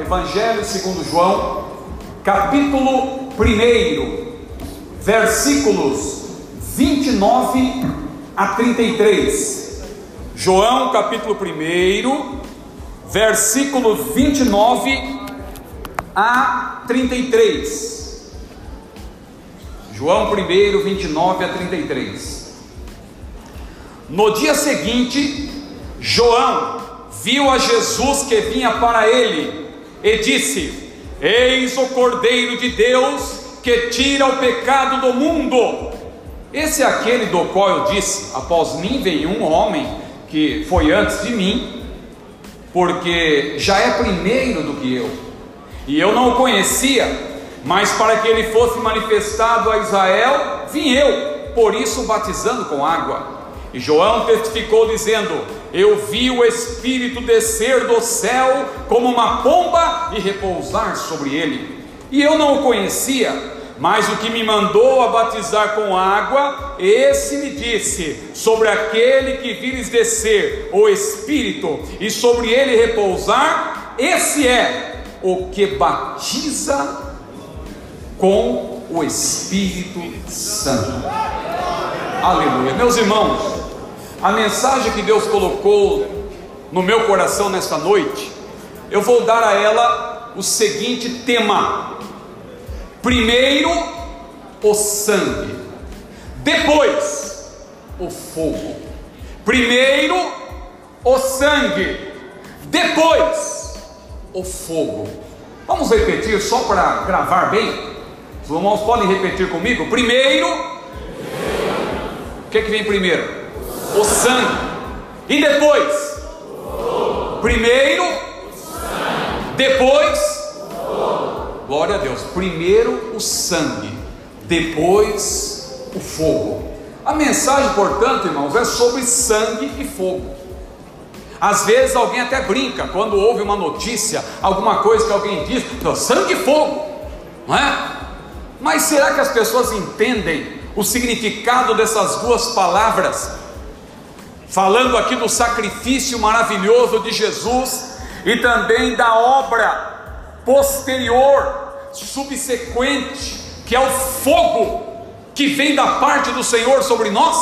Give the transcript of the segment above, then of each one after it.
Evangelho segundo João, capítulo 1, versículos 29 a 33. João, capítulo 1, versículo 29 a 33. João 1, 29 a 33. No dia seguinte, João viu a Jesus que vinha para ele e disse: Eis o Cordeiro de Deus que tira o pecado do mundo. Esse é aquele do qual eu disse: Após mim vem um homem que foi antes de mim, porque já é primeiro do que eu, e eu não o conhecia, mas para que ele fosse manifestado a Israel, vim eu, por isso batizando com água. E João testificou dizendo: Eu vi o Espírito descer do céu como uma pomba e repousar sobre ele. E eu não o conhecia, mas o que me mandou a batizar com água, esse me disse: Sobre aquele que vires descer o Espírito e sobre ele repousar, esse é o que batiza com o Espírito Santo. Aleluia. Meus irmãos, a mensagem que Deus colocou no meu coração nesta noite, eu vou dar a ela o seguinte tema: primeiro o sangue, depois o fogo. Primeiro o sangue, depois o fogo. Vamos repetir só para gravar bem? Os irmãos podem repetir comigo? Primeiro, o que, que vem primeiro? O sangue. E depois? Primeiro, depois, glória a Deus. Primeiro o sangue, depois o fogo. A mensagem, portanto, irmãos, é sobre sangue e fogo. Às vezes alguém até brinca quando ouve uma notícia, alguma coisa que alguém diz, sangue e fogo, não é? Mas será que as pessoas entendem o significado dessas duas palavras? Falando aqui do sacrifício maravilhoso de Jesus e também da obra posterior, subsequente, que é o fogo que vem da parte do Senhor sobre nós.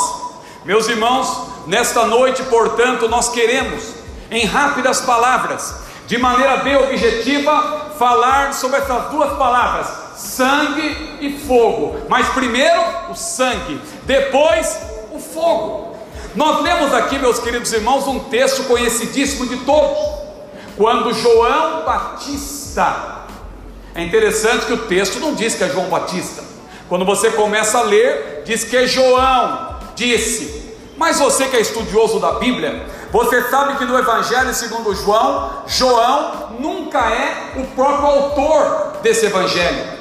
Meus irmãos, nesta noite, portanto, nós queremos, em rápidas palavras, de maneira bem objetiva, falar sobre essas duas palavras, sangue e fogo. Mas primeiro o sangue, depois o fogo. Nós lemos aqui, meus queridos irmãos, um texto conhecidíssimo de todos, quando João Batista. É interessante que o texto não diz que é João Batista. Quando você começa a ler, diz que é João disse. Mas você que é estudioso da Bíblia, você sabe que no Evangelho segundo João, João nunca é o próprio autor desse evangelho.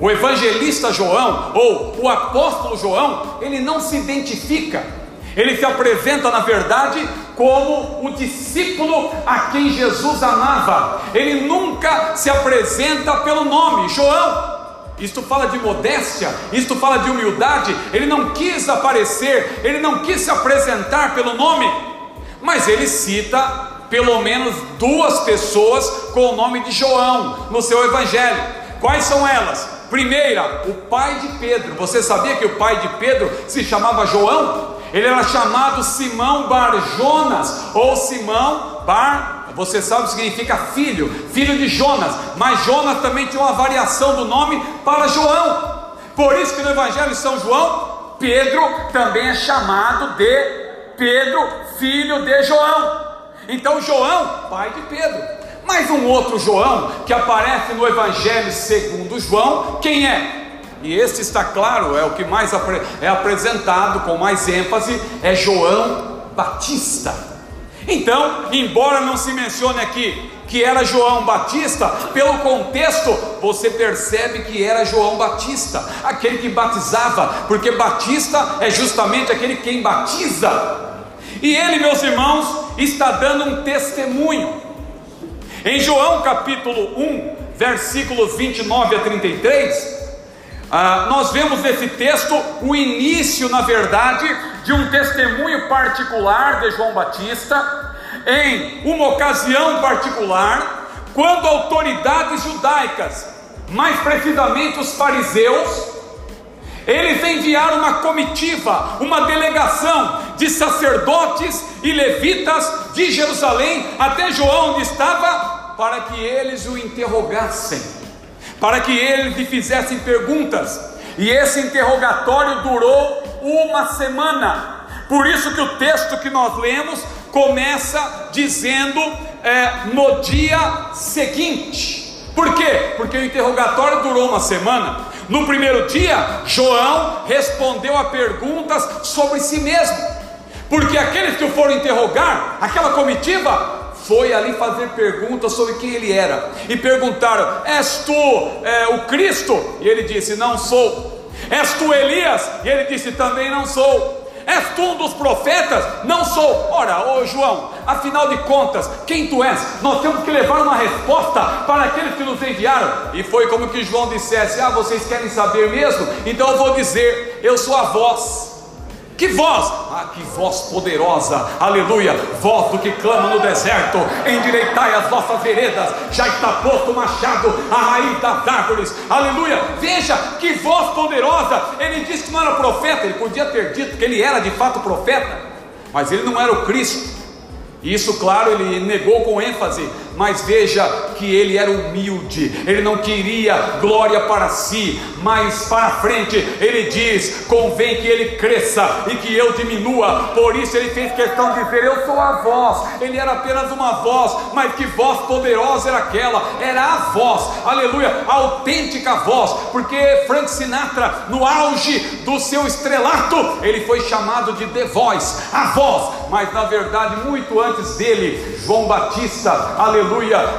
O evangelista João, ou o apóstolo João, ele não se identifica ele se apresenta, na verdade, como o discípulo a quem Jesus amava. Ele nunca se apresenta pelo nome, João. Isto fala de modéstia, isto fala de humildade. Ele não quis aparecer, ele não quis se apresentar pelo nome, mas ele cita pelo menos duas pessoas com o nome de João no seu evangelho. Quais são elas? Primeira, o pai de Pedro. Você sabia que o pai de Pedro se chamava João? Ele era chamado Simão Bar Jonas, ou Simão Bar, você sabe o que significa filho, filho de Jonas, mas Jonas também tinha uma variação do nome para João. Por isso que no Evangelho de São João, Pedro também é chamado de Pedro, filho de João. Então João, pai de Pedro. Mas um outro João que aparece no Evangelho segundo João, quem é? E este está claro, é o que mais é apresentado com mais ênfase, é João Batista. Então, embora não se mencione aqui que era João Batista, pelo contexto você percebe que era João Batista, aquele que batizava, porque Batista é justamente aquele quem batiza. E ele, meus irmãos, está dando um testemunho. Em João capítulo 1, versículos 29 a 33, ah, nós vemos nesse texto o início, na verdade, de um testemunho particular de João Batista, em uma ocasião particular, quando autoridades judaicas, mais precisamente os fariseus, eles enviaram uma comitiva, uma delegação de sacerdotes e levitas de Jerusalém até João, onde estava, para que eles o interrogassem, para que eles lhe fizessem perguntas. E esse interrogatório durou uma semana. Por isso que o texto que nós lemos começa dizendo é, no dia seguinte. Por quê? Porque o interrogatório durou uma semana. No primeiro dia, João respondeu a perguntas sobre si mesmo, porque aqueles que o foram interrogar, aquela comitiva, foi ali fazer perguntas sobre quem ele era, e perguntaram: És tu é, o Cristo? E ele disse: Não sou. És tu Elias? E ele disse: Também não sou. És tu um dos profetas? Não sou. Ora, ô João, afinal de contas, quem tu és? Nós temos que levar uma resposta para aqueles que nos enviaram. E foi como que João dissesse: Ah, vocês querem saber mesmo? Então eu vou dizer: Eu sou a voz que voz, ah, que voz poderosa, aleluia, voz do que clama no deserto, endireitai as vossas veredas, já está posto o machado à raiz das árvores, aleluia, veja que voz poderosa, ele disse que não era profeta, ele podia ter dito que ele era de fato profeta, mas ele não era o Cristo, isso, claro, ele negou com ênfase, mas veja que ele era humilde, ele não queria glória para si, mas para frente ele diz: convém que ele cresça e que eu diminua. Por isso ele fez questão de dizer: Eu sou a voz. Ele era apenas uma voz, mas que voz poderosa era aquela? Era a voz, aleluia, a autêntica voz, porque Frank Sinatra, no auge do seu estrelato, ele foi chamado de The Voice, a voz, mas na verdade, muito antes dele, João Batista, aleluia,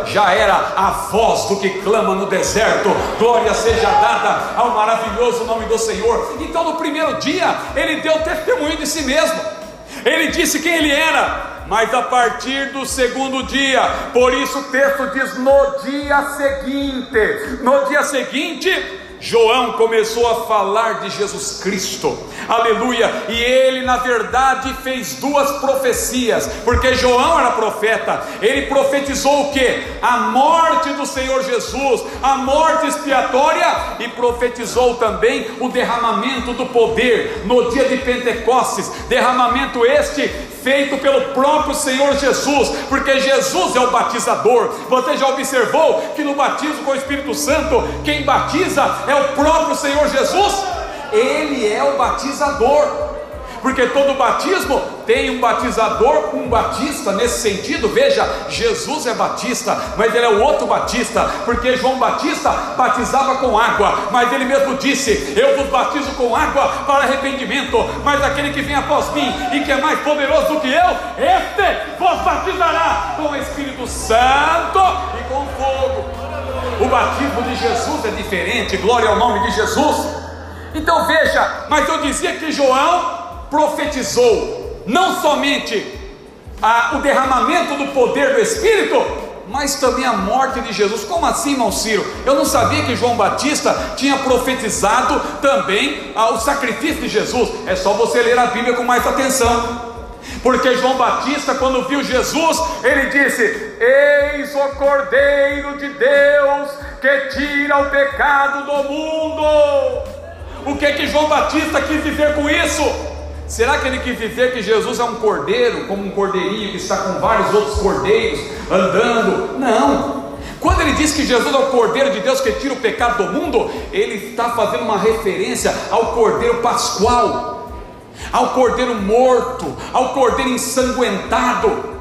já era a voz do que clama no deserto. Glória seja dada ao maravilhoso nome do Senhor. Então, no primeiro dia, ele deu testemunho de si mesmo, ele disse quem ele era. Mas a partir do segundo dia, por isso o texto diz no dia seguinte, no dia seguinte, João começou a falar de Jesus Cristo, aleluia, e ele na verdade fez duas profecias, porque João era profeta, ele profetizou o que? A morte do Senhor Jesus, a morte expiatória, e profetizou também o derramamento do poder no dia de Pentecostes, derramamento este feito pelo próprio Senhor Jesus, porque Jesus é o batizador. Você já observou que no batismo com o Espírito Santo, quem batiza é o próprio Senhor Jesus? Ele é o batizador porque todo batismo tem um batizador, um batista nesse sentido. Veja, Jesus é batista, mas ele é o outro batista, porque João Batista batizava com água, mas ele mesmo disse: Eu vos batizo com água para arrependimento, mas aquele que vem após mim e que é mais poderoso do que eu, este vos batizará com o Espírito Santo e com fogo. O batismo de Jesus é diferente, glória ao nome de Jesus. Então veja, mas eu dizia que João profetizou não somente a, o derramamento do poder do Espírito, mas também a morte de Jesus. Como assim, irmão Ciro? Eu não sabia que João Batista tinha profetizado também ah, o sacrifício de Jesus. É só você ler a Bíblia com mais atenção. Porque João Batista, quando viu Jesus, ele disse: Eis o Cordeiro de Deus que tira o pecado do mundo. O que que João Batista quis dizer com isso? Será que ele quis dizer que Jesus é um cordeiro, como um cordeirinho que está com vários outros cordeiros andando? Não. Quando ele diz que Jesus é o cordeiro de Deus que tira o pecado do mundo, ele está fazendo uma referência ao cordeiro pascual, ao cordeiro morto, ao cordeiro ensanguentado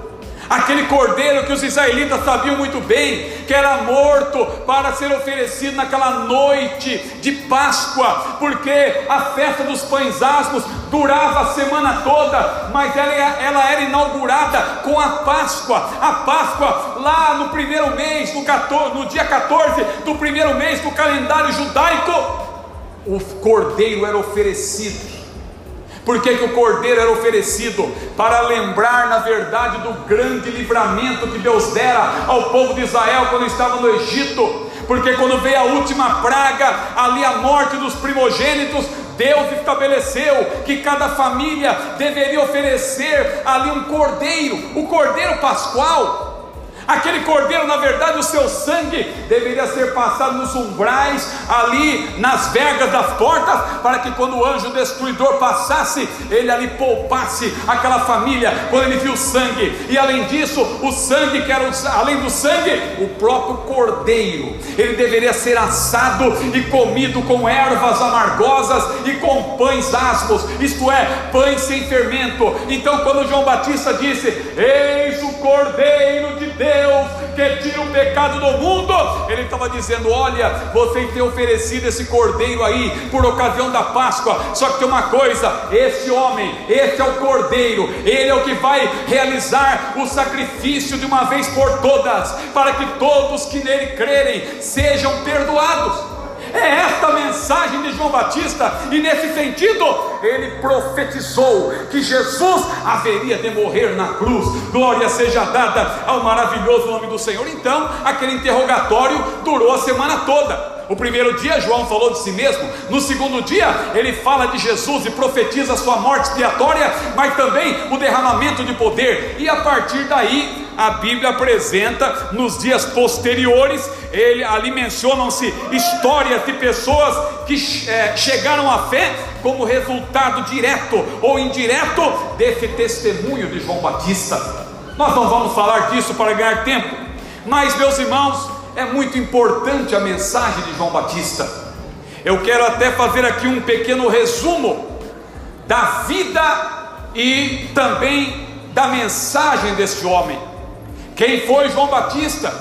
aquele cordeiro que os israelitas sabiam muito bem que era morto para ser oferecido naquela noite de Páscoa, porque a festa dos pães asmos durava a semana toda, mas ela, ela era inaugurada com a Páscoa, a Páscoa lá no primeiro mês, no, 14, no dia 14 do primeiro mês do calendário judaico, o cordeiro era oferecido por que, que o cordeiro era oferecido? Para lembrar, na verdade, do grande livramento que Deus dera ao povo de Israel quando estava no Egito. Porque quando veio a última praga, ali a morte dos primogênitos, Deus estabeleceu que cada família deveria oferecer ali um cordeiro, o cordeiro pascual. Aquele cordeiro, na verdade, o seu sangue deveria ser passado nos umbrais, ali nas vergas das portas, para que quando o anjo destruidor passasse, ele ali poupasse aquela família, quando ele viu sangue. E além disso, o sangue, que era o, além do sangue, o próprio cordeiro, ele deveria ser assado e comido com ervas amargosas e com pães asmos, isto é, pães sem fermento. Então, quando João Batista disse: Eis o cordeiro de Deus que tira o pecado do mundo. Ele estava dizendo: Olha, vocês têm oferecido esse cordeiro aí por ocasião da Páscoa. Só que tem uma coisa: esse homem, esse é o cordeiro, ele é o que vai realizar o sacrifício de uma vez por todas, para que todos que nele crerem sejam perdoados. É esta a mensagem de João Batista, e nesse sentido, ele profetizou que Jesus haveria de morrer na cruz. Glória seja dada ao maravilhoso nome do Senhor. Então, aquele interrogatório durou a semana toda. O primeiro dia João falou de si mesmo, no segundo dia ele fala de Jesus e profetiza a sua morte expiatória, mas também o derramamento de poder, e a partir daí a Bíblia apresenta nos dias posteriores, ele, ali mencionam-se histórias de pessoas que é, chegaram à fé como resultado direto ou indireto desse testemunho de João Batista. Nós não vamos falar disso para ganhar tempo, mas meus irmãos, é muito importante a mensagem de João Batista. Eu quero até fazer aqui um pequeno resumo da vida e também da mensagem deste homem. Quem foi João Batista?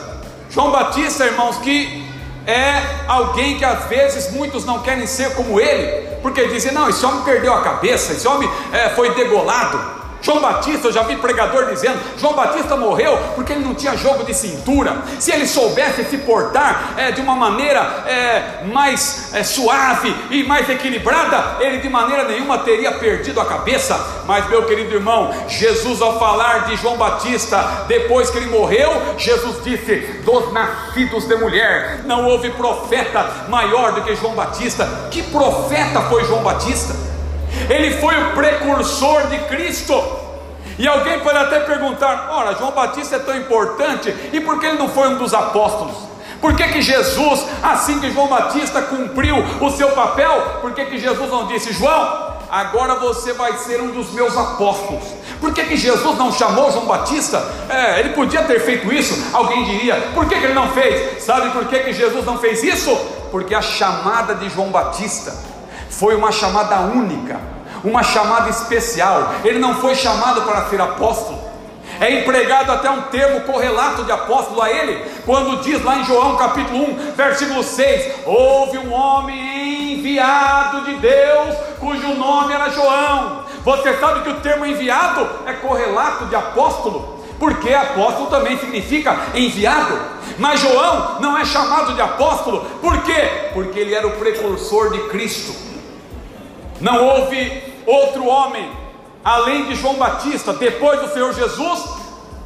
João Batista, irmãos, que é alguém que às vezes muitos não querem ser como ele, porque dizem: não, esse homem perdeu a cabeça, esse homem é, foi degolado. João Batista, eu já vi pregador dizendo: João Batista morreu porque ele não tinha jogo de cintura. Se ele soubesse se portar é, de uma maneira é, mais é, suave e mais equilibrada, ele de maneira nenhuma teria perdido a cabeça. Mas, meu querido irmão, Jesus, ao falar de João Batista, depois que ele morreu, Jesus disse: Dos nascidos de mulher, não houve profeta maior do que João Batista. Que profeta foi João Batista? Ele foi o precursor de Cristo. E alguém pode até perguntar: ora, João Batista é tão importante, e por que ele não foi um dos apóstolos? Por que, que Jesus, assim que João Batista cumpriu o seu papel, por que, que Jesus não disse, João, agora você vai ser um dos meus apóstolos? Por que, que Jesus não chamou João Batista? É, ele podia ter feito isso, alguém diria, por que, que ele não fez? Sabe por que, que Jesus não fez isso? Porque a chamada de João Batista foi uma chamada única, uma chamada especial. Ele não foi chamado para ser apóstolo. É empregado até um termo correlato de apóstolo a ele, quando diz lá em João capítulo 1, versículo 6: Houve um homem enviado de Deus, cujo nome era João. Você sabe que o termo enviado é correlato de apóstolo, porque apóstolo também significa enviado. Mas João não é chamado de apóstolo, por quê? Porque ele era o precursor de Cristo. Não houve outro homem, além de João Batista, depois do Senhor Jesus,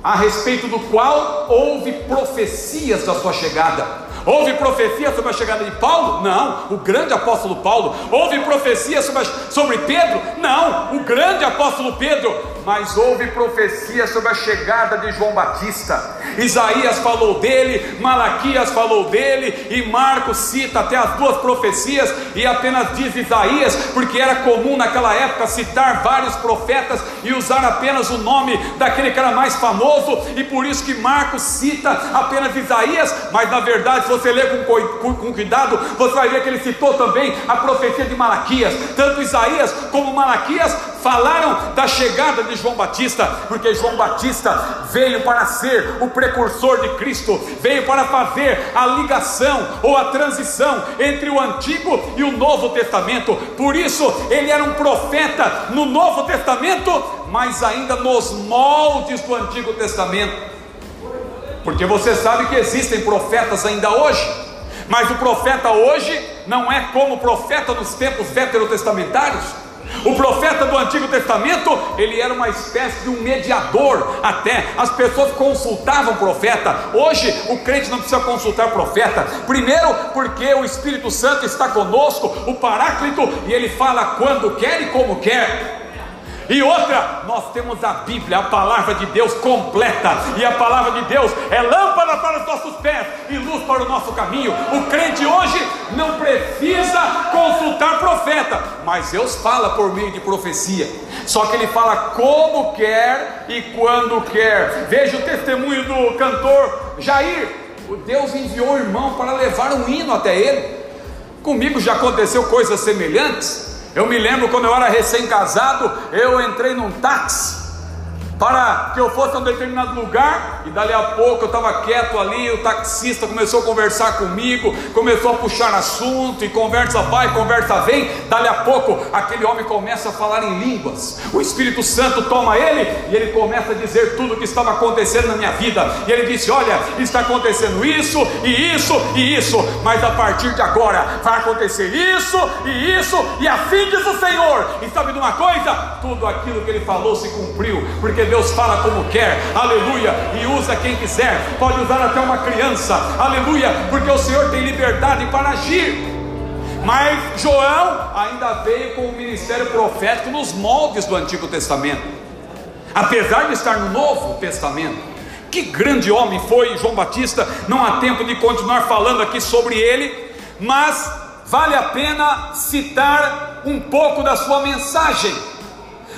a respeito do qual houve profecias da sua chegada. Houve profecia sobre a chegada de Paulo? Não, o grande apóstolo Paulo. Houve profecia sobre, sobre Pedro? Não, o grande apóstolo Pedro. Mas houve profecia sobre a chegada de João Batista. Isaías falou dele, Malaquias falou dele, e Marcos cita até as duas profecias, e apenas diz Isaías, porque era comum naquela época citar vários profetas e usar apenas o nome daquele que era mais famoso, e por isso que Marcos cita apenas Isaías, mas na verdade, se você ler com, com, cuidado, você vai ver que ele citou também a profecia de Malaquias. Tanto Isaías como Malaquias falaram da chegada de João Batista, porque João Batista veio para ser o precursor de Cristo, veio para fazer a ligação ou a transição entre o Antigo e o Novo Testamento. Por isso, ele era um profeta no Novo Testamento, mas ainda nos moldes do Antigo Testamento. Porque você sabe que existem profetas ainda hoje, mas o profeta hoje não é como o profeta nos tempos veterotestamentários. O profeta do Antigo Testamento, ele era uma espécie de um mediador, até as pessoas consultavam o profeta. Hoje o crente não precisa consultar o profeta. Primeiro, porque o Espírito Santo está conosco, o Paráclito, e ele fala quando quer e como quer. E outra, nós temos a Bíblia, a palavra de Deus completa, e a palavra de Deus é lâmpada para os nossos pés e luz para o nosso caminho. O crente hoje não precisa consultar profeta, mas Deus fala por meio de profecia. Só que ele fala como quer e quando quer. Veja o testemunho do cantor Jair. O Deus enviou o irmão para levar um hino até ele. Comigo já aconteceu coisas semelhantes. Eu me lembro quando eu era recém-casado, eu entrei num táxi para que eu fosse a um determinado lugar, e dali a pouco eu estava quieto ali, o taxista começou a conversar comigo, começou a puxar assunto, e conversa vai, conversa vem, dali a pouco aquele homem começa a falar em línguas, o Espírito Santo toma ele, e ele começa a dizer tudo o que estava acontecendo na minha vida, e ele disse: Olha, está acontecendo isso, e isso, e isso, mas a partir de agora vai acontecer isso, e isso, e assim diz o Senhor, uma coisa? Tudo aquilo que ele falou se cumpriu, porque Deus fala como quer, aleluia, e usa quem quiser, pode usar até uma criança, aleluia, porque o Senhor tem liberdade para agir. Mas João ainda veio com o ministério profético nos moldes do Antigo Testamento, apesar de estar no Novo Testamento. Que grande homem foi João Batista, não há tempo de continuar falando aqui sobre ele, mas vale a pena citar um pouco da sua mensagem.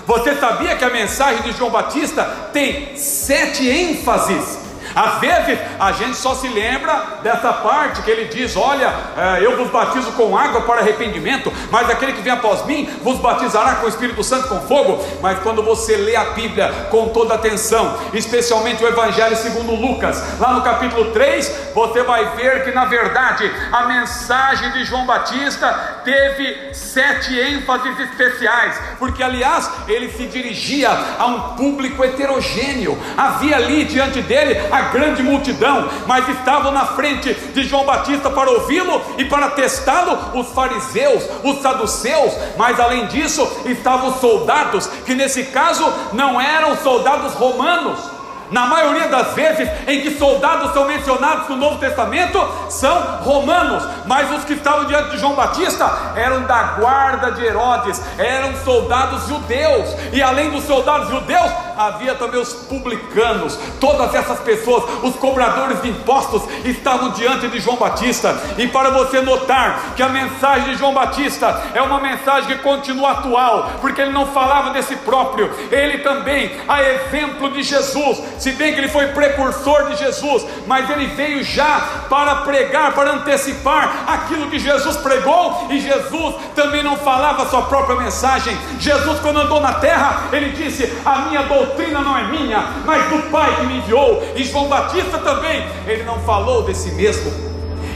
Você sabia que a mensagem de João Batista tem sete ênfases? Às vezes a gente só se lembra dessa parte que ele diz: Olha, é, eu vos batizo com água para arrependimento, mas aquele que vem após mim vos batizará com o Espírito Santo com fogo. Mas quando você lê a Bíblia com toda atenção, especialmente o Evangelho segundo Lucas, lá no capítulo 3, você vai ver que na verdade a mensagem de João Batista teve sete ênfases especiais, porque aliás ele se dirigia a um público heterogêneo, havia ali diante dele a grande multidão, mas estavam na frente de João Batista para ouvi-lo e para testá-lo os fariseus, os saduceus, mas além disso estavam os soldados, que nesse caso não eram soldados romanos, na maioria das vezes em que soldados são mencionados no Novo Testamento, são romanos, mas os que estavam diante de João Batista eram da guarda de Herodes, eram soldados judeus, e além dos soldados judeus, havia também os publicanos, todas essas pessoas, os cobradores de impostos, estavam diante de João Batista, e para você notar que a mensagem de João Batista é uma mensagem que continua atual, porque ele não falava desse próprio, ele também, a exemplo de Jesus, se bem que ele foi precursor de Jesus, mas ele veio já para pregar, para antecipar aquilo que Jesus pregou, e Jesus também não falava a sua própria mensagem. Jesus, quando andou na terra, ele disse: A minha doutrina não é minha, mas do Pai que me enviou. E João Batista também, ele não falou de si mesmo,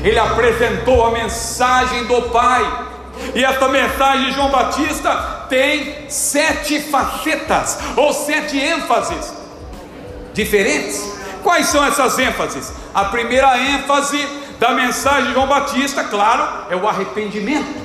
ele apresentou a mensagem do Pai. E essa mensagem de João Batista tem sete facetas ou sete ênfases diferentes. Quais são essas ênfases? A primeira ênfase da mensagem de João Batista, claro, é o arrependimento.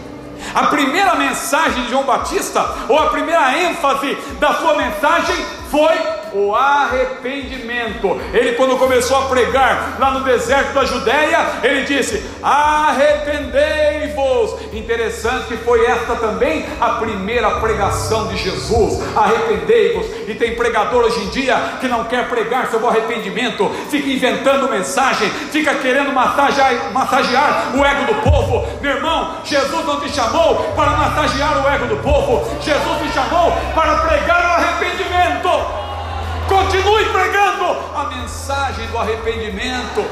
A primeira mensagem de João Batista, ou a primeira ênfase da sua mensagem, foi o arrependimento. Ele, quando começou a pregar lá no deserto da Judéia, ele disse: Arrependei-vos. Interessante que foi esta também a primeira pregação de Jesus: Arrependei-vos. E tem pregador hoje em dia que não quer pregar sobre o arrependimento, fica inventando mensagem, fica querendo massagear, massagear o ego do povo. Meu irmão, Jesus não te chamou para massagear o ego do povo, Jesus te chamou para pregar o arrependimento. Continue pregando a mensagem do arrependimento.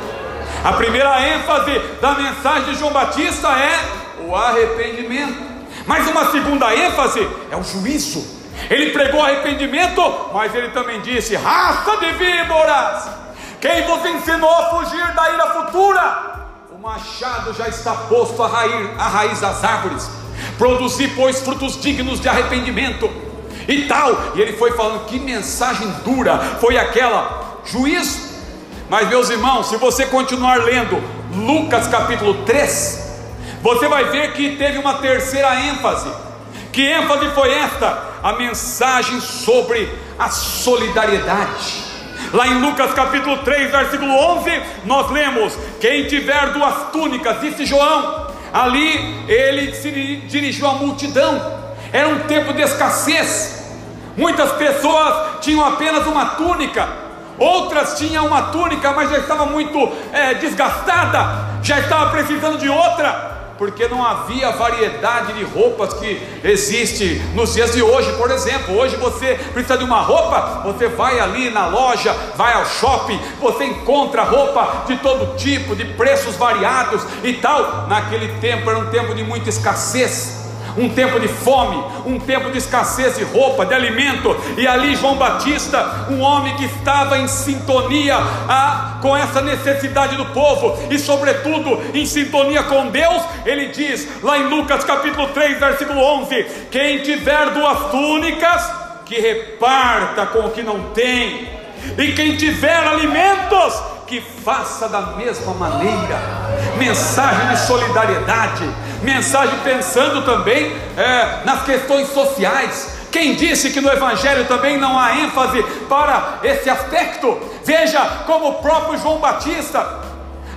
A primeira ênfase da mensagem de João Batista é o arrependimento. Mas uma segunda ênfase é o juízo. Ele pregou arrependimento, mas ele também disse: raça de víboras, quem vos ensinou a fugir da ira futura? O machado já está posto à raiz, à raiz das árvores. Produzi, pois, frutos dignos de arrependimento e tal. E ele foi falando: que mensagem dura foi aquela? Juízo. Mas, meus irmãos, se você continuar lendo Lucas capítulo 3, você vai ver que teve uma terceira ênfase. Que ênfase foi esta? A mensagem sobre a solidariedade. Lá em Lucas capítulo 3, versículo 11, nós lemos: Quem tiver duas túnicas, disse João, ali ele se dirigiu à multidão, era um tempo de escassez, Muitas pessoas tinham apenas uma túnica, outras tinham uma túnica, mas já estava muito é, desgastada, já estava precisando de outra porque não havia variedade de roupas que existe nos dias de hoje. Por exemplo, hoje você precisa de uma roupa, você vai ali na loja, vai ao shopping, você encontra roupa de todo tipo, de preços variados e tal. Naquele tempo era um tempo de muita escassez um tempo de fome, um tempo de escassez de roupa, de alimento, e ali João Batista, um homem que estava em sintonia ah, com essa necessidade do povo, e sobretudo em sintonia com Deus, ele diz lá em Lucas capítulo 3, versículo 11: Quem tiver duas túnicas, que reparta com o que não tem, e quem tiver alimentos, que faça da mesma maneira. Mensagem de solidariedade, mensagem pensando também é, nas questões sociais. Quem disse que no Evangelho também não há ênfase para esse aspecto? Veja como o próprio João Batista,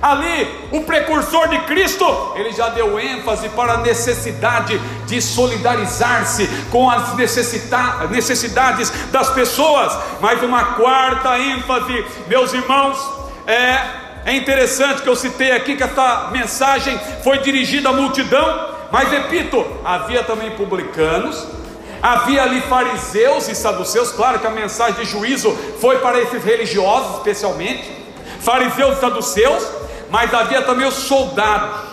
ali, o precursor de Cristo, ele já deu ênfase para a necessidade de solidarizar-se com as necessidades das pessoas. Mas uma quarta ênfase, meus irmãos, é é interessante que eu citei aqui que essa mensagem foi dirigida à multidão, mas repito, havia também publicanos, havia ali fariseus e saduceus, claro que a mensagem de juízo foi para esses religiosos especialmente, fariseus e saduceus, mas havia também os soldados.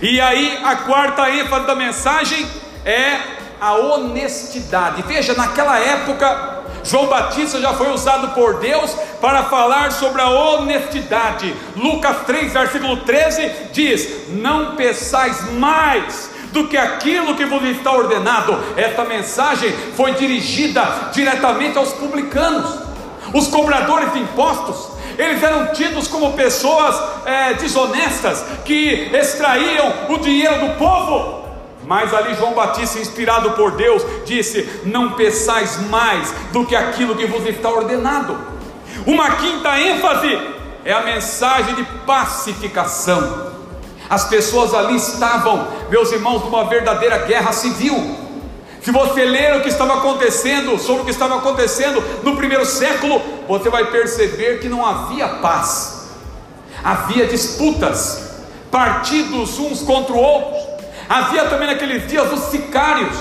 E aí a quarta ênfase da mensagem é a honestidade. Veja, naquela época João Batista já foi usado por Deus para falar sobre a honestidade. Lucas 3, versículo 13 diz: Não peçais mais do que aquilo que vos está ordenado. Esta mensagem foi dirigida diretamente aos publicanos, os cobradores de impostos. Eles eram tidos como pessoas é, desonestas que extraíam o dinheiro do povo. Mas ali João Batista, inspirado por Deus, disse: Não peçais mais do que aquilo que vos está ordenado. Uma quinta ênfase é a mensagem de pacificação. As pessoas ali estavam, meus irmãos, numa verdadeira guerra civil. Se você ler o que estava acontecendo, sobre o que estava acontecendo no primeiro século, você vai perceber que não havia paz, havia disputas, partidos uns contra outros, Havia também naqueles dias os sicários.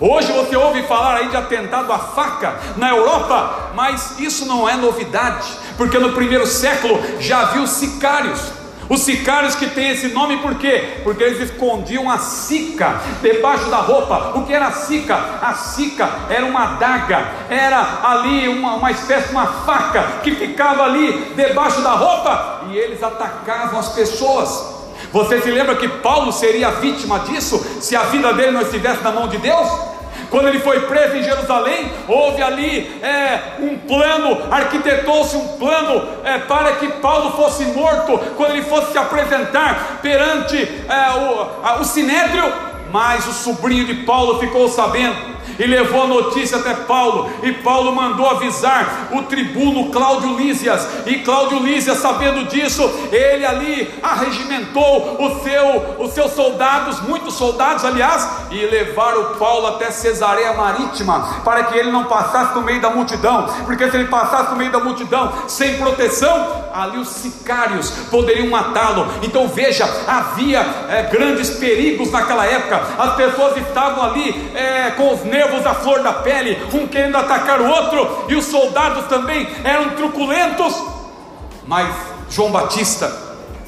Hoje você ouve falar aí de atentado à faca na Europa, mas isso não é novidade, porque no primeiro século já havia os sicários. Os sicários que têm esse nome por quê? Porque eles escondiam a sica debaixo da roupa. O que era a sica? A sica era uma adaga, era ali uma, uma espécie de uma faca que ficava ali debaixo da roupa e eles atacavam as pessoas. Você se lembra que Paulo seria vítima disso se a vida dele não estivesse na mão de Deus? Quando ele foi preso em Jerusalém, houve ali é, um plano, arquitetou-se um plano é, para que Paulo fosse morto, quando ele fosse se apresentar perante é, o, a, o sinédrio. Mas o sobrinho de Paulo ficou sabendo e levou a notícia até Paulo, e Paulo mandou avisar o tribuno Cláudio Lísias, e Cláudio Lísias, sabendo disso, ele ali arregimentou o seu, os seus soldados, muitos soldados, aliás, e levaram Paulo até Cesareia Marítima, para que ele não passasse no meio da multidão, porque se ele passasse no meio da multidão sem proteção, ali os sicários poderiam matá-lo. Então veja, havia é, grandes perigos naquela época, as pessoas estavam ali é, com os nervos à flor da pele, um querendo atacar o outro, e os soldados também eram truculentos. Mas João Batista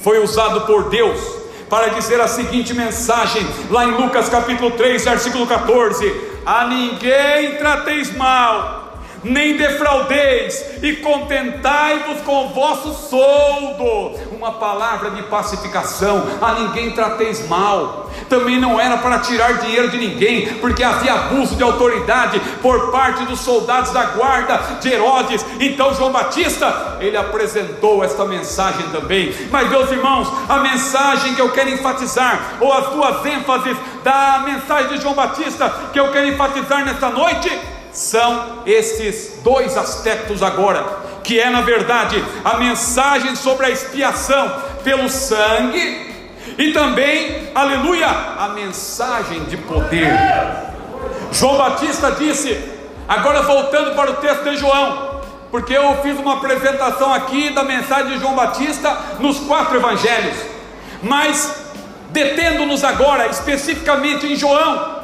foi usado por Deus para dizer a seguinte mensagem, lá em Lucas capítulo 3, versículo 14: A ninguém trateis mal nem defraudeis, e contentai-vos com o vosso soldo. Uma palavra de pacificação, a ninguém trateis mal. Também não era para tirar dinheiro de ninguém, porque havia abuso de autoridade por parte dos soldados da guarda de Herodes. Então João Batista, ele apresentou esta mensagem também. Mas meus irmãos, a mensagem que eu quero enfatizar, ou as duas ênfases da mensagem de João Batista que eu quero enfatizar nesta noite, são esses dois aspectos agora, que é na verdade a mensagem sobre a expiação pelo sangue e também, aleluia, a mensagem de poder. João Batista disse: Agora voltando para o texto de João, porque eu fiz uma apresentação aqui da mensagem de João Batista nos quatro evangelhos, mas detendo-nos agora especificamente em João,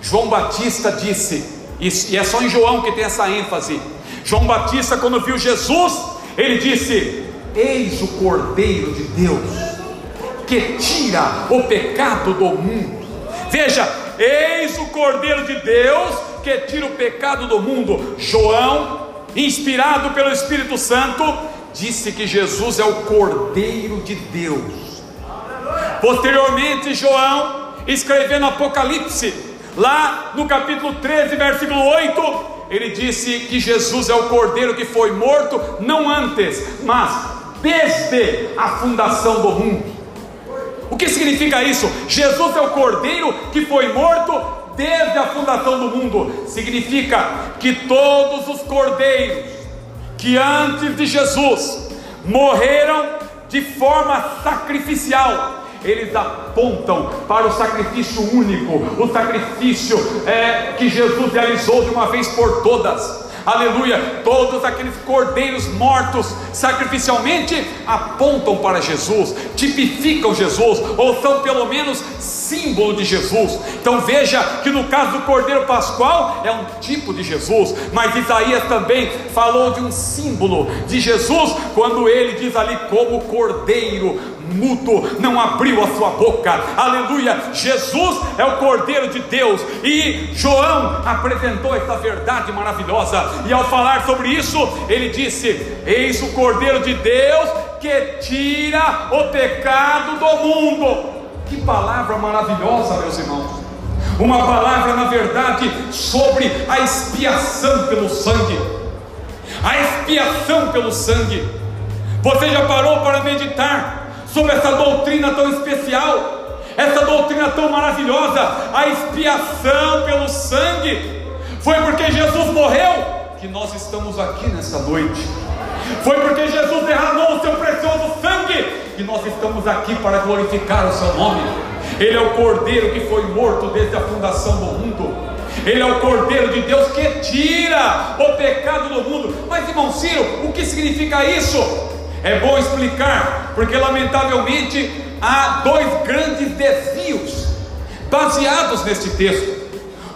João Batista disse, e é só em João que tem essa ênfase. João Batista, quando viu Jesus, ele disse: Eis o Cordeiro de Deus que tira o pecado do mundo. Veja, eis o Cordeiro de Deus que tira o pecado do mundo. João, inspirado pelo Espírito Santo, disse que Jesus é o Cordeiro de Deus. Posteriormente, João, escrevendo Apocalipse, lá no capítulo 13, versículo 8, ele disse que Jesus é o Cordeiro que foi morto, não antes, mas desde a fundação do mundo. O que significa isso? Jesus é o Cordeiro que foi morto desde a fundação do mundo. Significa que todos os cordeiros que antes de Jesus morreram de forma sacrificial, eles apontam para o sacrifício único, o sacrifício é, que Jesus realizou de uma vez por todas aleluia, todos aqueles cordeiros mortos sacrificialmente apontam para Jesus, tipificam Jesus, ou são pelo menos símbolo de Jesus. Então veja que no caso do cordeiro pascual é um tipo de Jesus, mas Isaías também falou de um símbolo de Jesus quando ele diz ali como cordeiro mudo não abriu a sua boca, aleluia. Jesus é o Cordeiro de Deus, e João apresentou essa verdade maravilhosa, e ao falar sobre isso, ele disse: Eis o Cordeiro de Deus que tira o pecado do mundo. Que palavra maravilhosa, meus irmãos. Uma palavra, na verdade, sobre a expiação pelo sangue. A expiação pelo sangue. Você já parou para meditar sobre essa doutrina tão especial, essa doutrina tão maravilhosa, a expiação pelo sangue. Foi porque Jesus morreu que nós estamos aqui nessa noite. Foi porque Jesus derramou o seu precioso sangue que nós estamos aqui para glorificar o seu nome. Ele é o Cordeiro que foi morto desde a fundação do mundo. Ele é o Cordeiro de Deus que tira o pecado do mundo. Mas, irmão Ciro, o que significa isso? É bom explicar, porque lamentavelmente há dois grandes desvios baseados neste texto.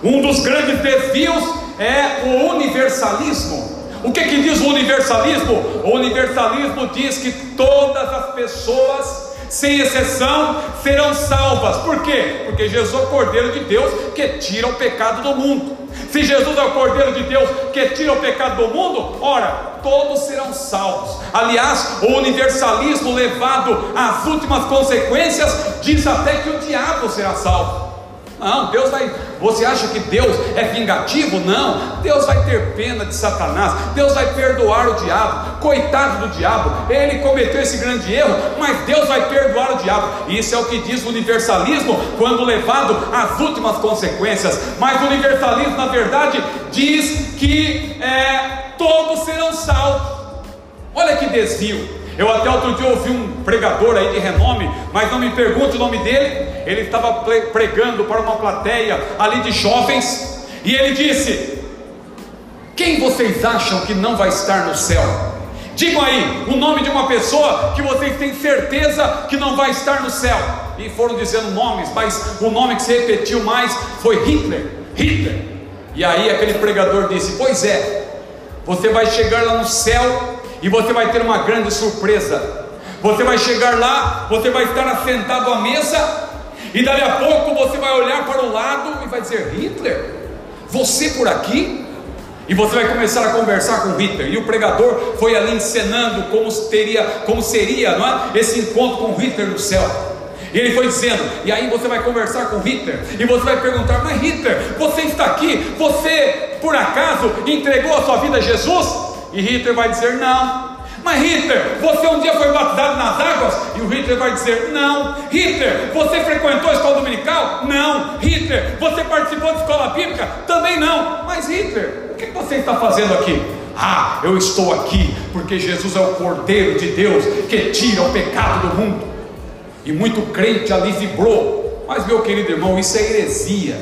Um dos grandes desvios é o universalismo. O que, que diz o universalismo? O universalismo diz que todas as pessoas, sem exceção, serão salvas. Por quê? Porque Jesus é o Cordeiro de Deus que tira o pecado do mundo. Se Jesus é o Cordeiro de Deus que tira o pecado do mundo, ora, todos serão salvos. Aliás, o universalismo levado às últimas consequências diz até que o diabo será salvo. Não, Deus vai. Você acha que Deus é vingativo? Não. Deus vai ter pena de Satanás. Deus vai perdoar o diabo. Coitado do diabo. Ele cometeu esse grande erro, mas Deus vai perdoar o diabo. Isso é o que diz o universalismo quando levado às últimas consequências. Mas o universalismo, na verdade, diz que é, todos serão salvos. Olha que desvio. Eu até outro dia ouvi um pregador aí de renome, mas não me pergunte o nome dele. Ele estava pregando para uma plateia ali de jovens, e ele disse: Quem vocês acham que não vai estar no céu? Digam aí o nome de uma pessoa que vocês têm certeza que não vai estar no céu. E foram dizendo nomes, mas o nome que se repetiu mais foi Hitler. Hitler. E aí aquele pregador disse: Pois é, você vai chegar lá no céu e você vai ter uma grande surpresa. Você vai chegar lá, você vai estar assentado à mesa, e dali a pouco você vai olhar para o lado e vai dizer: Hitler, você por aqui? E você vai começar a conversar com Hitler. E o pregador foi ali encenando como teria, como seria, não é? Esse encontro com Hitler no céu. E ele foi dizendo, e aí você vai conversar com Hitler, e você vai perguntar: Mas Hitler, você está aqui? Você por acaso entregou a sua vida a Jesus? E Hitler vai dizer: Não. Mas Hitler, você um dia foi batizado nas águas? E o Hitler vai dizer: Não. Hitler, você frequentou a escola dominical? Não. Hitler, você participou de escola bíblica? Também não. Mas Hitler, o que você está fazendo aqui? Ah, eu estou aqui porque Jesus é o Cordeiro de Deus que tira o pecado do mundo. E muito crente ali vibrou. Mas, meu querido irmão, isso é heresia.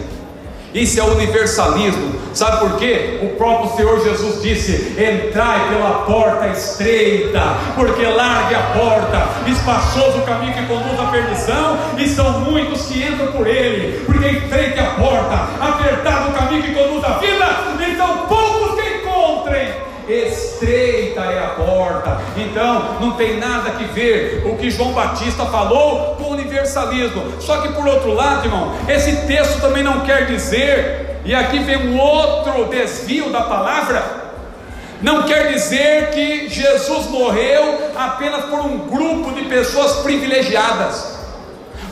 Isso é universalismo. Sabe por quê? O próprio Senhor Jesus disse: entrai pela porta estreita, porque largue a porta, espaçoso o caminho que conduz à perdição, e são muitos que entram por ele, porque estreita a porta, apertado o caminho que conduz à vida, e são poucos que encontrem estreita é a porta. Então, não tem nada que ver o que João Batista falou com o universalismo. Só que por outro lado, irmão, esse texto também não quer dizer, e aqui vem um outro desvio da palavra. Não quer dizer que Jesus morreu apenas por um grupo de pessoas privilegiadas.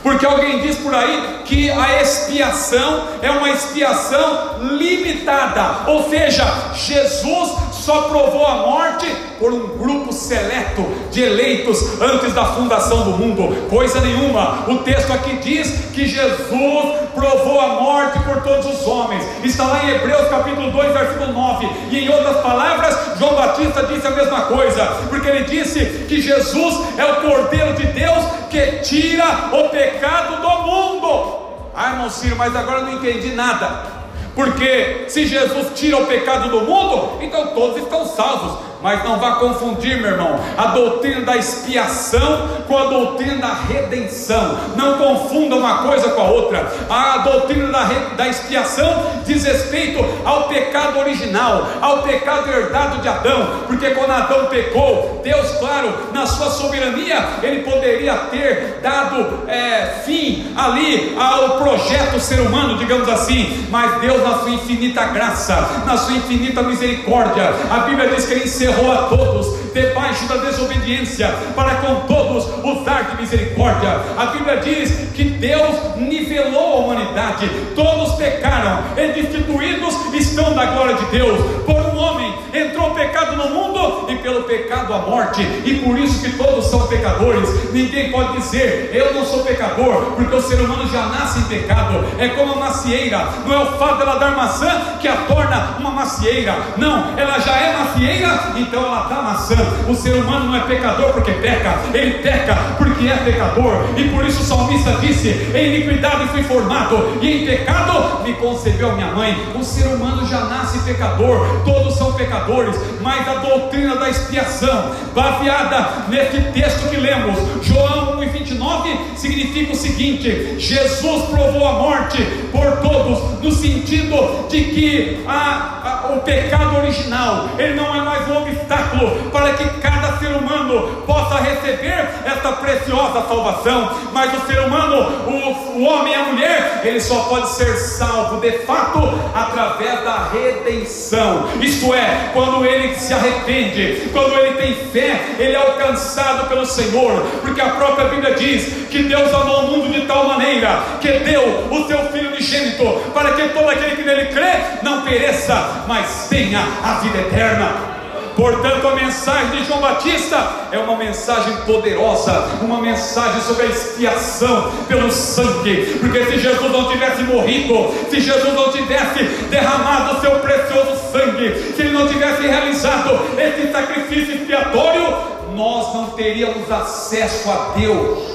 Porque alguém diz por aí que a expiação é uma expiação limitada, ou seja, Jesus só provou a morte por um grupo seleto de eleitos antes da fundação do mundo. Coisa nenhuma. O texto aqui diz que Jesus provou a morte por todos os homens. Está lá em Hebreus capítulo 2, versículo 9. E em outras palavras, João Batista disse a mesma coisa, porque ele disse que Jesus é o Cordeiro de Deus que tira o pecado do mundo. Ah, irmão Ciro, mas agora eu não entendi nada. Porque se Jesus tira o pecado do mundo, então todos estão salvos. Mas não vá confundir, meu irmão, a doutrina da expiação com a doutrina da redenção. Não confunda uma coisa com a outra. A doutrina da, da expiação diz respeito ao pecado original, ao pecado herdado de Adão. Porque quando Adão pecou, Deus, claro, na sua soberania, ele poderia ter dado é, fim ali ao projeto ser humano, digamos assim. Mas Deus, na sua infinita graça, na sua infinita misericórdia, a Bíblia diz que ele encerrou encerrou a todos debaixo da desobediência, para com todos usar de misericórdia. A Bíblia diz que Deus nivelou a humanidade, todos pecaram, e destituídos estão da glória de Deus. Por um homem entrou o pecado no mundo, e pelo pecado a morte, e por isso que todos são pecadores. Ninguém pode dizer, eu não sou pecador, porque o ser humano já nasce em pecado. É como a macieira, não é o fato dela dar maçã que a torna uma macieira, não, ela já é macieira, então ela dá maçã. O ser humano não é pecador porque peca, ele peca porque é pecador, e por isso o salmista disse: Em iniquidade fui formado, e em pecado me concebeu minha mãe. O ser humano já nasce pecador, todos são pecadores, mas a doutrina da expiação, baseada nesse texto que lemos, João 1,29, significa o seguinte: Jesus provou a morte por todos, no sentido de que a, a, o pecado original, ele não é mais um obstáculo para que cada ser humano possa receber esta preciosa salvação, mas o ser humano, o, o homem e a mulher, ele só pode ser salvo de fato através da redenção, isto é, quando ele se arrepende, quando ele tem fé, ele é alcançado pelo Senhor, porque a própria Bíblia diz que Deus amou o mundo de tal maneira que deu o seu Filho unigênito para que todo aquele que nele crê não pereça, mas tenha a vida eterna. Portanto, a mensagem de João Batista é uma mensagem poderosa, uma mensagem sobre a expiação pelo sangue, porque se Jesus não tivesse morrido, se Jesus não tivesse derramado o seu precioso sangue, se ele não tivesse realizado esse sacrifício expiatório, nós não teríamos acesso a Deus.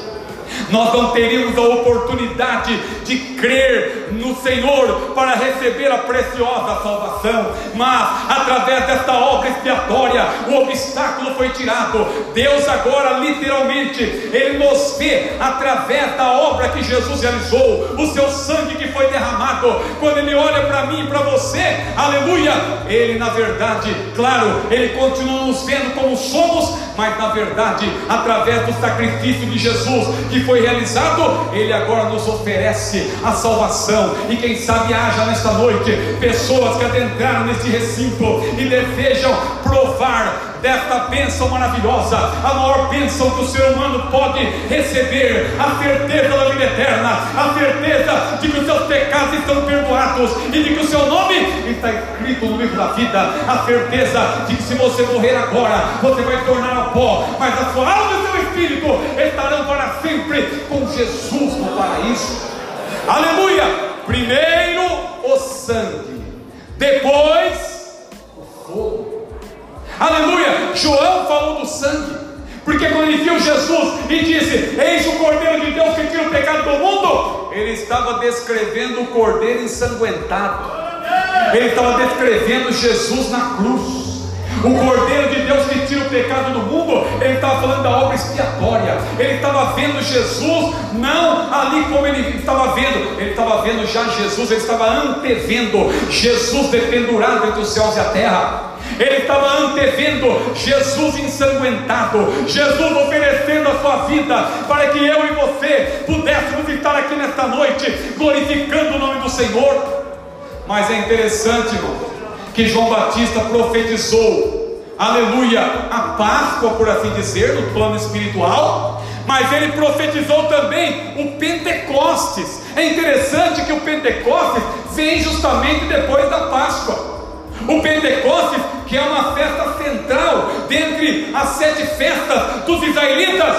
Nós não teríamos a oportunidade de crer no Senhor para receber a preciosa salvação, mas através desta obra expiatória, o obstáculo foi tirado. Deus agora, literalmente, Ele nos vê através da obra que Jesus realizou, o seu sangue que foi derramado. Quando Ele olha para mim e para você, aleluia, Ele na verdade, claro, Ele continua nos vendo como somos, mas na verdade, através do sacrifício de Jesus que foi realizado, Ele agora nos oferece a salvação. E quem sabe haja nesta noite pessoas que adentraram neste recinto e desejam provar desta bênção maravilhosa, a maior bênção que o ser humano pode receber, a certeza da vida eterna, a certeza de que os seus pecados estão perdoados e de que o seu nome está escrito no livro da vida, a certeza de que se você morrer agora, você vai tornar a pó, mas a sua alma e seu espírito estarão para sempre com Jesus no paraíso. Aleluia! Primeiro o sangue, depois o fogo. Aleluia! João falou do sangue, Porque quando ele viu Jesus e disse: Eis o Cordeiro de Deus que tira o pecado do mundo, ele estava descrevendo o Cordeiro ensanguentado, ele estava descrevendo Jesus na cruz. O Cordeiro de Deus que tira o pecado do mundo, ele estava falando da obra expiatória. Ele estava vendo Jesus, não ali como ele estava vendo, ele estava vendo já Jesus, ele estava antevendo Jesus dependurado entre os céus e a terra. Ele estava antevendo Jesus ensanguentado, Jesus oferecendo a sua vida para que eu e você pudéssemos estar aqui nesta noite glorificando o nome do Senhor. Mas é interessante, irmão, que João Batista profetizou, aleluia, a Páscoa, por assim dizer, no plano espiritual, mas ele profetizou também o Pentecostes. É interessante que o Pentecostes vem justamente depois da Páscoa. O Pentecostes, que é uma festa central dentre as sete festas dos israelitas,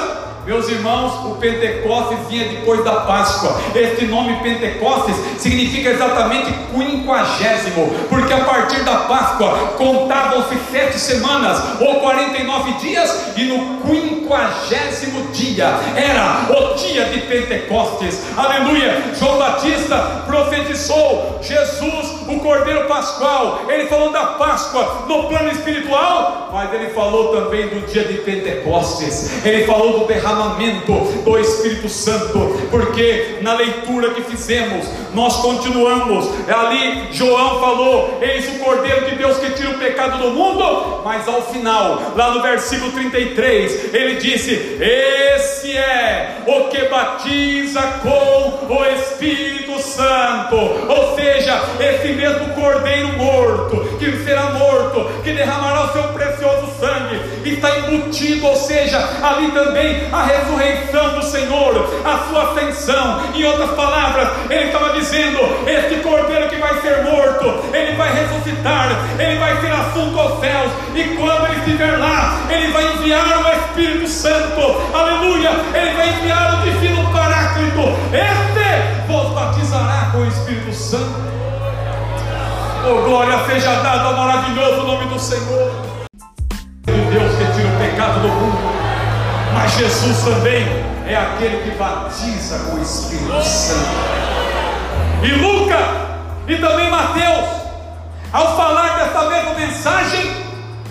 meus irmãos, o Pentecostes vinha depois da Páscoa. Este nome Pentecostes significa exatamente quinquagésimo, porque a partir da Páscoa contavam-se sete semanas ou 49 dias, e no quinquagésimo dia era o dia de Pentecostes. Aleluia! João Batista profetizou Jesus, o Cordeiro Pascual. Ele falou da Páscoa no plano espiritual, mas ele falou também do dia de Pentecostes. Ele falou do derramamento derramamento do Espírito Santo, porque na leitura que fizemos, nós continuamos. Ali João falou: Eis o Cordeiro de Deus que tira o pecado do mundo, mas ao final, lá no versículo 33, ele disse: Esse é o que batiza com o Espírito Santo, ou seja, esse mesmo Cordeiro morto, que será morto, que derramará o seu precioso sangue, está embutido, ou seja, ali também a ressurreição do Senhor, a sua ascensão. Em outras palavras, ele estava dizendo: este cordeiro que vai ser morto, ele vai ressuscitar, ele vai ser assunto aos céus, e quando ele estiver lá, ele vai enviar o Espírito Santo, aleluia, ele vai enviar o Divino Paráclito, este vos batizará com o Espírito Santo. Oh, glória seja dada ao maravilhoso nome do Senhor. Deus que tira o pecado do mundo mas Jesus também é aquele que batiza com o Espírito Santo. E Lucas e também Mateus, ao falar dessa mesma mensagem,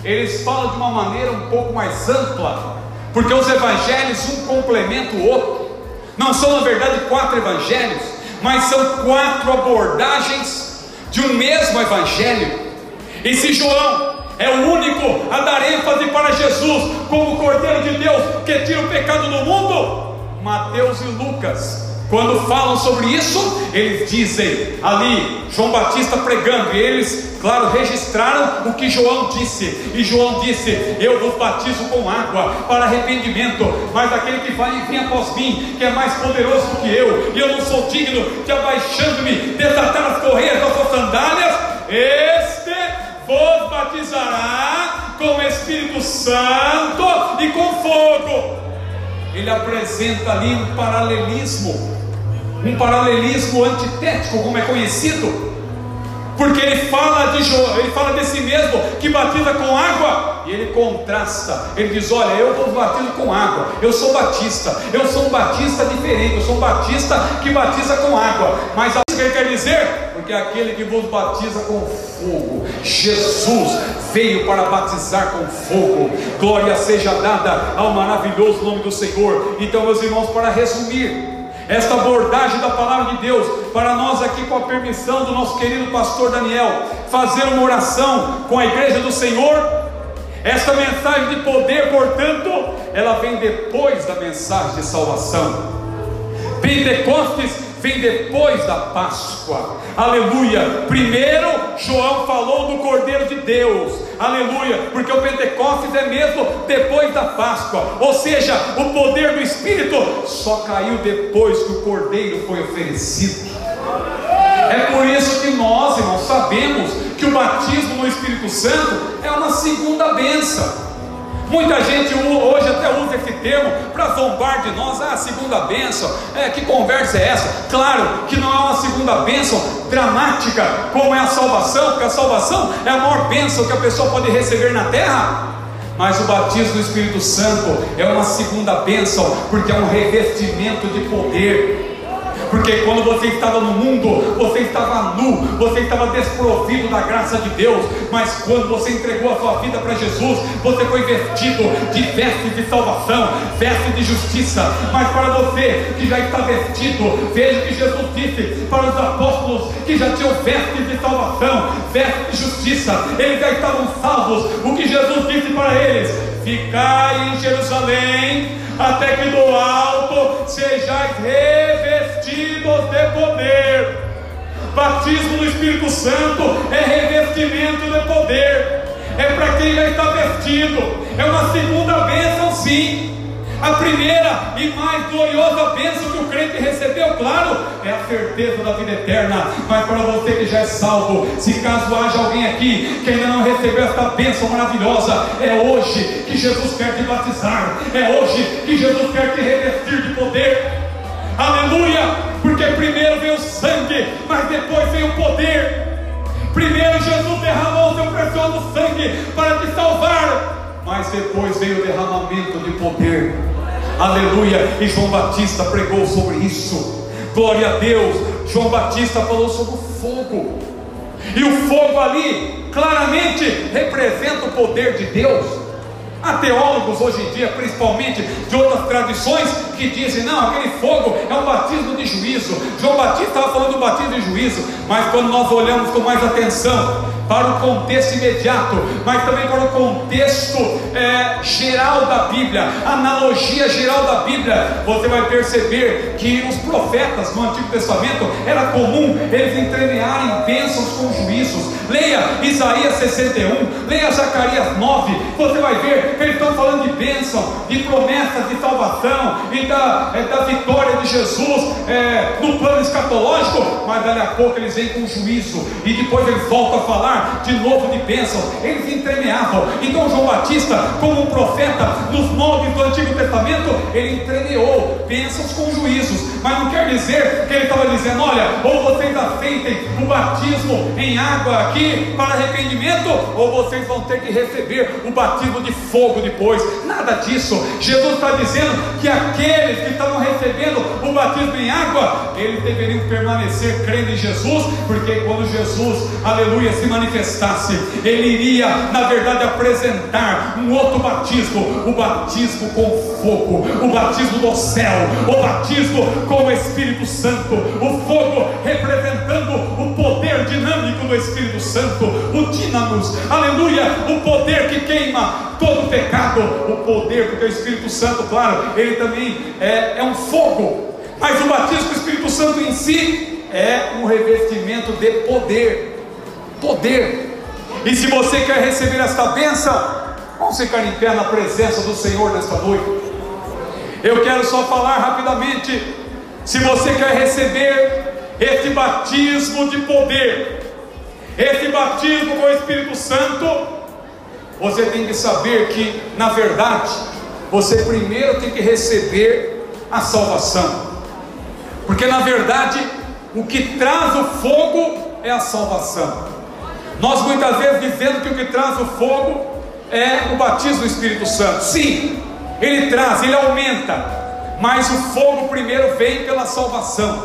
eles falam de uma maneira um pouco mais ampla, porque os evangelhos um complementa o outro. Não são na verdade quatro evangelhos, mas são quatro abordagens de um mesmo evangelho. E se João é o único a dar ênfase para Jesus como Cordeiro de Deus que tira o pecado do mundo. Mateus e Lucas, quando falam sobre isso, eles dizem ali, João Batista pregando, e eles, claro, registraram o que João disse. E João disse: Eu vos batizo com água para arrependimento, mas aquele que vai vir após mim, que é mais poderoso do que eu, e eu não sou digno de abaixando-me, desatar as correias das suas sandálias, este vos batizará com o Espírito Santo e com fogo. Ele apresenta ali um paralelismo, um paralelismo antitético, como é conhecido, porque ele fala de ele fala de si mesmo que batiza com água e ele contrasta. Ele diz: Olha, eu vos batizo com água. Eu sou batista. Eu sou um batista diferente. Eu sou um batista que batiza com água. Mas o que ele quer dizer? Porque é aquele que vos batiza com fogo. Jesus veio para batizar com fogo. Glória seja dada ao maravilhoso nome do Senhor. Então, meus irmãos, para resumir esta abordagem da palavra de Deus, para nós aqui, com a permissão do nosso querido pastor Daniel, fazer uma oração com a igreja do Senhor. Esta mensagem de poder, portanto, ela vem depois da mensagem de salvação. Pentecostes vem depois da Páscoa. Aleluia. Primeiro, João falou do Cordeiro de Deus. Aleluia. Porque o Pentecostes é mesmo depois da Páscoa. Ou seja, o poder do Espírito só caiu depois que o Cordeiro foi oferecido. É por isso que nós, irmãos, sabemos que o batismo no Espírito Santo é uma segunda benção. Muita gente hoje até usa esse termo para zombar de nós. Ah, segunda bênção. É, que conversa é essa? Claro que não é uma segunda bênção dramática como é a salvação, porque a salvação é a maior bênção que a pessoa pode receber na terra. Mas o batismo do Espírito Santo é uma segunda bênção, porque é um revestimento de poder. Porque quando você estava no mundo, você estava nu, você estava desprovido da graça de Deus, mas quando você entregou a sua vida para Jesus, você foi vestido de vestes de salvação, vestes de justiça. Mas para você que já está vestido, veja que Jesus disse para os apóstolos que já tinham vestes de salvação, vestes de justiça, eles já estavam salvos. O que Jesus disse para eles: Ficai em Jerusalém até que do alto sejais revestidos de poder. Batismo no Espírito Santo é revestimento de poder, é para quem já está vestido, é uma segunda bênção, sim. A primeira e mais gloriosa bênção que o crente recebeu, claro, é a certeza da vida eterna. Mas para você que já é salvo, se caso haja alguém aqui que ainda não recebeu esta bênção maravilhosa, é hoje que Jesus quer te batizar, é hoje que Jesus quer te revestir de poder. Aleluia! Porque primeiro veio o sangue, mas depois veio o poder. Primeiro Jesus derramou o seu precioso sangue para te salvar mas depois veio o derramamento de poder. Aleluia! E João Batista pregou sobre isso. Glória a Deus! João Batista falou sobre o fogo. E o fogo ali claramente representa o poder de Deus. Há teólogos hoje em dia, principalmente de outras tradições, que dizem: não, aquele fogo é um batismo de juízo. João Batista estava falando do batismo de juízo, mas quando nós olhamos com mais atenção, para o contexto imediato, mas também para o contexto é, geral da Bíblia, analogia geral da Bíblia, você vai perceber que os profetas no Antigo Testamento era comum eles entremearem bênçãos com juízos. Leia Isaías 61, leia Zacarias 9, você vai ver que eles estão falando de bênção, de promessas de salvação e da, é, da vitória de Jesus é, no plano escatológico, mas dali a pouco eles vêm com juízo e depois eles voltam a falar de novo de bênção, eles entremeavam. Então João Batista, como um profeta nos moldes do Antigo Testamento, ele entremeou bênçãos com juízos, mas não quer dizer que ele estava dizendo: olha, ou vocês aceitem o batismo em água aqui para arrependimento, ou vocês vão ter que receber o batismo de fogo depois. Nada disso. Jesus está dizendo que aqueles que estavam recebendo o batismo em água, eles deveriam permanecer crendo em Jesus, porque quando Jesus, aleluia, se manifestou manifestasse, ele iria, na verdade, apresentar um outro batismo, o batismo com fogo, o batismo do céu, o batismo com o Espírito Santo, o fogo representando o poder dinâmico do Espírito Santo, o dínamos, aleluia, o poder que queima todo pecado, o poder, porque o Espírito Santo, claro, ele também é, é um fogo, mas o batismo com o Espírito Santo em si é um revestimento de poder poder. E se você quer receber esta bênção, vamos ficar em pé na presença do Senhor nesta noite. Eu quero só falar rapidamente. Se você quer receber este batismo de poder, esse batismo com o Espírito Santo, você tem que saber que, na verdade, você primeiro tem que receber a salvação, porque na verdade, o que traz o fogo é a salvação. Nós muitas vezes dizemos que o que traz o fogo é o batismo do Espírito Santo. Sim, ele traz, ele aumenta, mas o fogo primeiro vem pela salvação,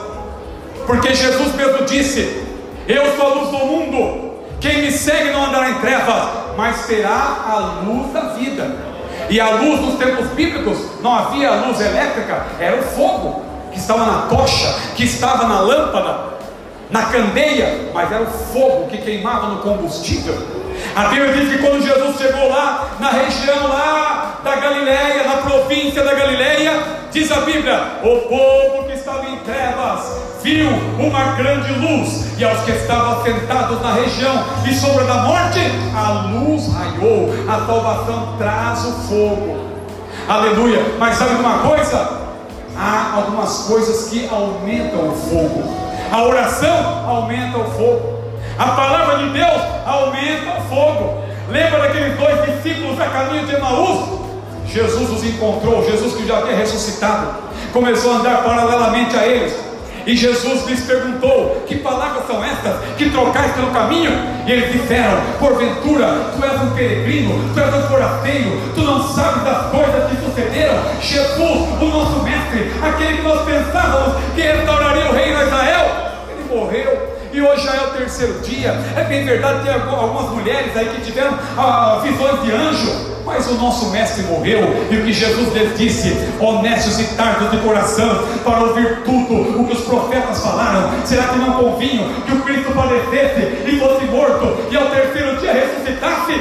porque Jesus mesmo disse: Eu sou a luz do mundo, quem me segue não andará em trevas, mas terá a luz da vida. E a luz nos tempos bíblicos não havia luz elétrica, era o fogo que estava na tocha, que estava na lâmpada na candeia, mas era o fogo que queimava no combustível. A Bíblia diz que quando Jesus chegou lá, na região lá da Galileia, na província da Galileia, diz a Bíblia: o povo que estava em trevas viu uma grande luz, e aos que estavam sentados na região e sombra da morte, a luz raiou, a salvação traz o fogo. Aleluia! Mas sabe uma coisa? Há algumas coisas que aumentam o fogo. A oração aumenta o fogo. A palavra de Deus aumenta o fogo. Lembra daqueles dois discípulos a caminho de Emaús? Jesus os encontrou, Jesus que já havia ressuscitado, começou a andar paralelamente a eles. E Jesus lhes perguntou: Que palavras são estas que trocais pelo caminho? E eles disseram: Porventura, tu és um peregrino, tu és um forasteiro, tu não sabes das coisas que sucederam. Jesus, o nosso mestre, aquele que nós pensávamos que restauraria o reino a Israel, morreu e hoje já é o terceiro dia. É bem verdade, tem algumas mulheres aí que tiveram ah, visões de anjo, mas o nosso mestre morreu, e o que Jesus lhes disse, honestos e tardos de coração, para ouvir tudo o que os profetas falaram, será que não convinha que o Cristo padecesse e fosse morto, e ao terceiro dia ressuscitasse?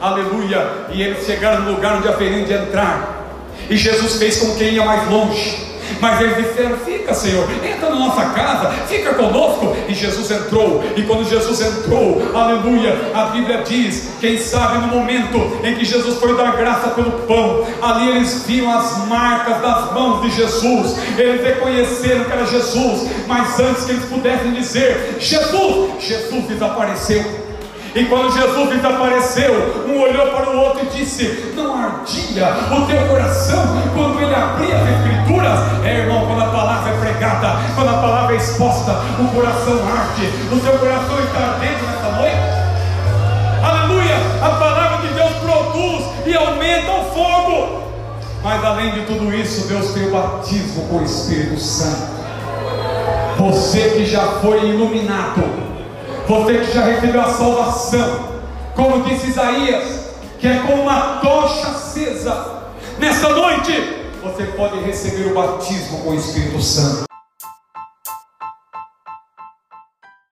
Aleluia! E eles chegaram no lugar onde haveriam de entrar, e Jesus fez com quem ia mais longe. Mas eles disseram: Fica, Senhor, entra na nossa casa, fica conosco. E Jesus entrou. E quando Jesus entrou, aleluia, a Bíblia diz: Quem sabe no momento em que Jesus foi dar graça pelo pão, ali eles viram as marcas das mãos de Jesus. Eles reconheceram que era Jesus. Mas antes que eles pudessem dizer: Jesus, Jesus desapareceu. E quando Jesus desapareceu, um olhou para o outro e disse: Não ardia o teu coração quando ele abria as Escrituras? É, irmão, quando a palavra é pregada, quando a palavra é exposta, o coração arde. O teu coração está ardendo nessa noite? Aleluia! A palavra de Deus produz e aumenta o fogo. Mas além de tudo isso, Deus tem o batismo com o Espírito Santo. Você que já foi iluminado você que já recebeu a salvação, como disse Isaías, que é como uma tocha acesa. Nesta noite, você pode receber o batismo com o Espírito Santo.